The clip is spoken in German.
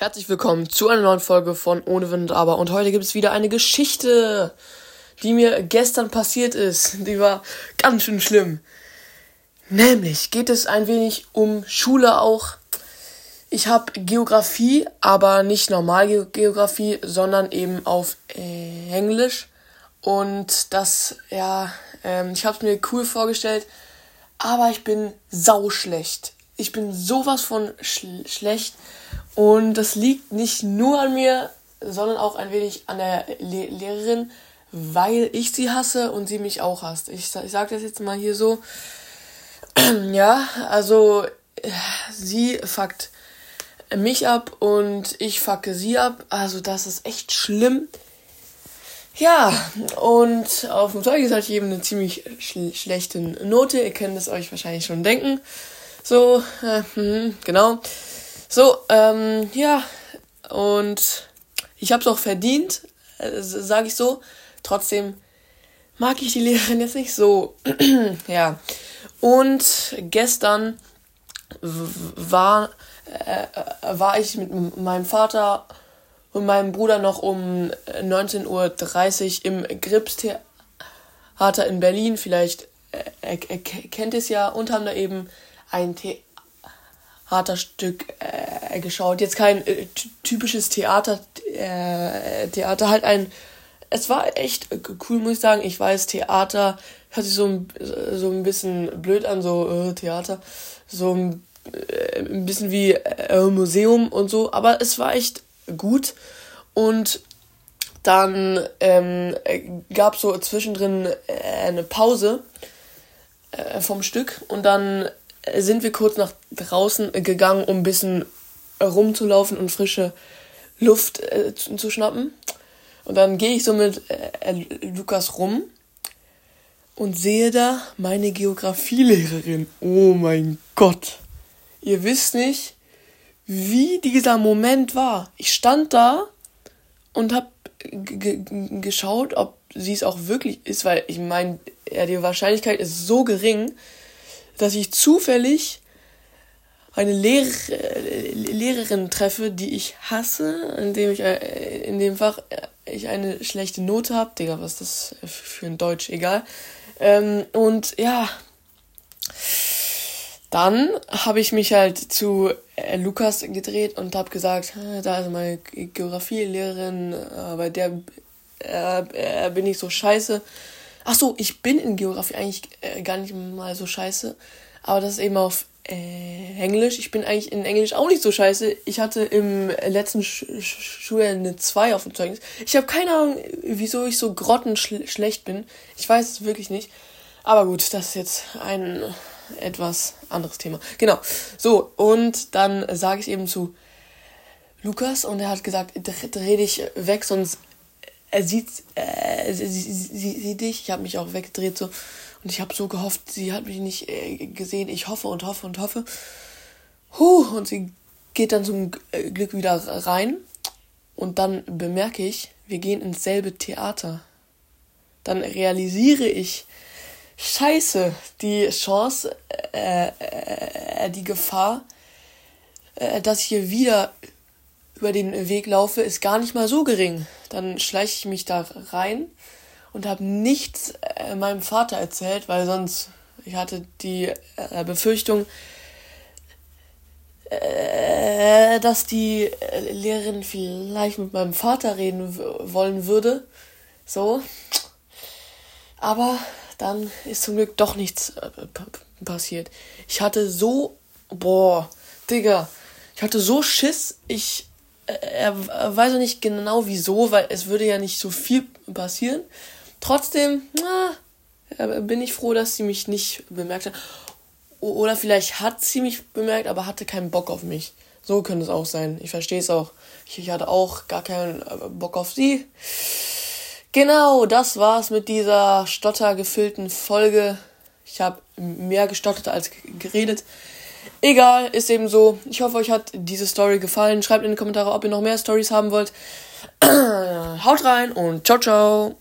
Herzlich willkommen zu einer neuen Folge von Ohne Wind Aber. Und heute gibt es wieder eine Geschichte, die mir gestern passiert ist. Die war ganz schön schlimm. Nämlich geht es ein wenig um Schule auch. Ich habe Geografie, aber nicht normal Geografie, sondern eben auf Englisch. Und das, ja, ähm, ich habe es mir cool vorgestellt, aber ich bin sauschlecht. Ich bin sowas von schl schlecht. Und das liegt nicht nur an mir, sondern auch ein wenig an der Le Lehrerin, weil ich sie hasse und sie mich auch hasst. Ich, ich sage das jetzt mal hier so. ja, also sie fuckt mich ab und ich fucke sie ab. Also das ist echt schlimm. Ja, und auf dem Zeugnis hatte ich eben eine ziemlich sch schlechte Note. Ihr könnt es euch wahrscheinlich schon denken. So, äh, mh, genau. So, ähm, ja, und ich habe es auch verdient, äh, sage ich so. Trotzdem mag ich die Lehrerin jetzt nicht so. ja. Und gestern war, äh, war ich mit meinem Vater und meinem Bruder noch um 19.30 Uhr im Gripstheater in Berlin. Vielleicht äh, kennt es ja und haben da eben ein Theater Theaterstück äh, geschaut. Jetzt kein äh, typisches Theater, äh, Theater, halt ein. Es war echt cool, muss ich sagen. Ich weiß, Theater hört sich so, ein, so ein bisschen blöd an, so äh, Theater. So ein, äh, ein bisschen wie äh, Museum und so. Aber es war echt gut. Und dann ähm, gab es so zwischendrin äh, eine Pause äh, vom Stück und dann sind wir kurz nach draußen gegangen, um ein bisschen rumzulaufen und frische Luft äh, zu, zu, schnappen. Und dann gehe ich so mit äh, Lukas rum und sehe da meine Geografielehrerin. Oh mein Gott. Ihr wisst nicht, wie dieser Moment war. Ich stand da und habe geschaut, ob sie es auch wirklich ist, weil ich meine, ja, die Wahrscheinlichkeit ist so gering, dass ich zufällig eine Lehrer, Lehrerin treffe, die ich hasse, indem ich äh, in dem Fach äh, ich eine schlechte Note habe. Digga, was ist das für ein Deutsch? Egal. Ähm, und ja, dann habe ich mich halt zu äh, Lukas gedreht und habe gesagt, da ist meine Geografielehrerin, äh, bei der äh, bin ich so scheiße. Ach so, ich bin in Geografie eigentlich äh, gar nicht mal so scheiße. Aber das ist eben auf äh, Englisch. Ich bin eigentlich in Englisch auch nicht so scheiße. Ich hatte im letzten Sch Sch Schuljahr eine 2 auf dem Zeugnis. Ich habe keine Ahnung, wieso ich so grottenschlecht bin. Ich weiß es wirklich nicht. Aber gut, das ist jetzt ein etwas anderes Thema. Genau. So, und dann sage ich eben zu Lukas und er hat gesagt, dreh dich weg, sonst er sieht, äh, sie, sie, sie, sie dich. Ich habe mich auch weggedreht so und ich habe so gehofft, sie hat mich nicht äh, gesehen. Ich hoffe und hoffe und hoffe. Huh, und sie geht dann zum äh, Glück wieder rein und dann bemerke ich, wir gehen ins selbe Theater. Dann realisiere ich, Scheiße, die Chance, äh, äh, die Gefahr, äh, dass ich hier wieder über den Weg laufe, ist gar nicht mal so gering. Dann schleiche ich mich da rein und habe nichts äh, meinem Vater erzählt, weil sonst ich hatte die äh, Befürchtung, äh, dass die Lehrerin vielleicht mit meinem Vater reden wollen würde. So. Aber dann ist zum Glück doch nichts passiert. Ich hatte so, boah, Digga, ich hatte so Schiss, ich er, er weiß auch nicht genau wieso, weil es würde ja nicht so viel passieren. Trotzdem, na, bin ich froh, dass sie mich nicht bemerkt hat. Oder vielleicht hat sie mich bemerkt, aber hatte keinen Bock auf mich. So könnte es auch sein. Ich verstehe es auch. Ich hatte auch gar keinen äh, Bock auf sie. Genau, das war's mit dieser stottergefüllten Folge. Ich habe mehr gestottert als geredet. Egal, ist eben so. Ich hoffe, euch hat diese Story gefallen. Schreibt in die Kommentare, ob ihr noch mehr Stories haben wollt. Haut rein und ciao, ciao.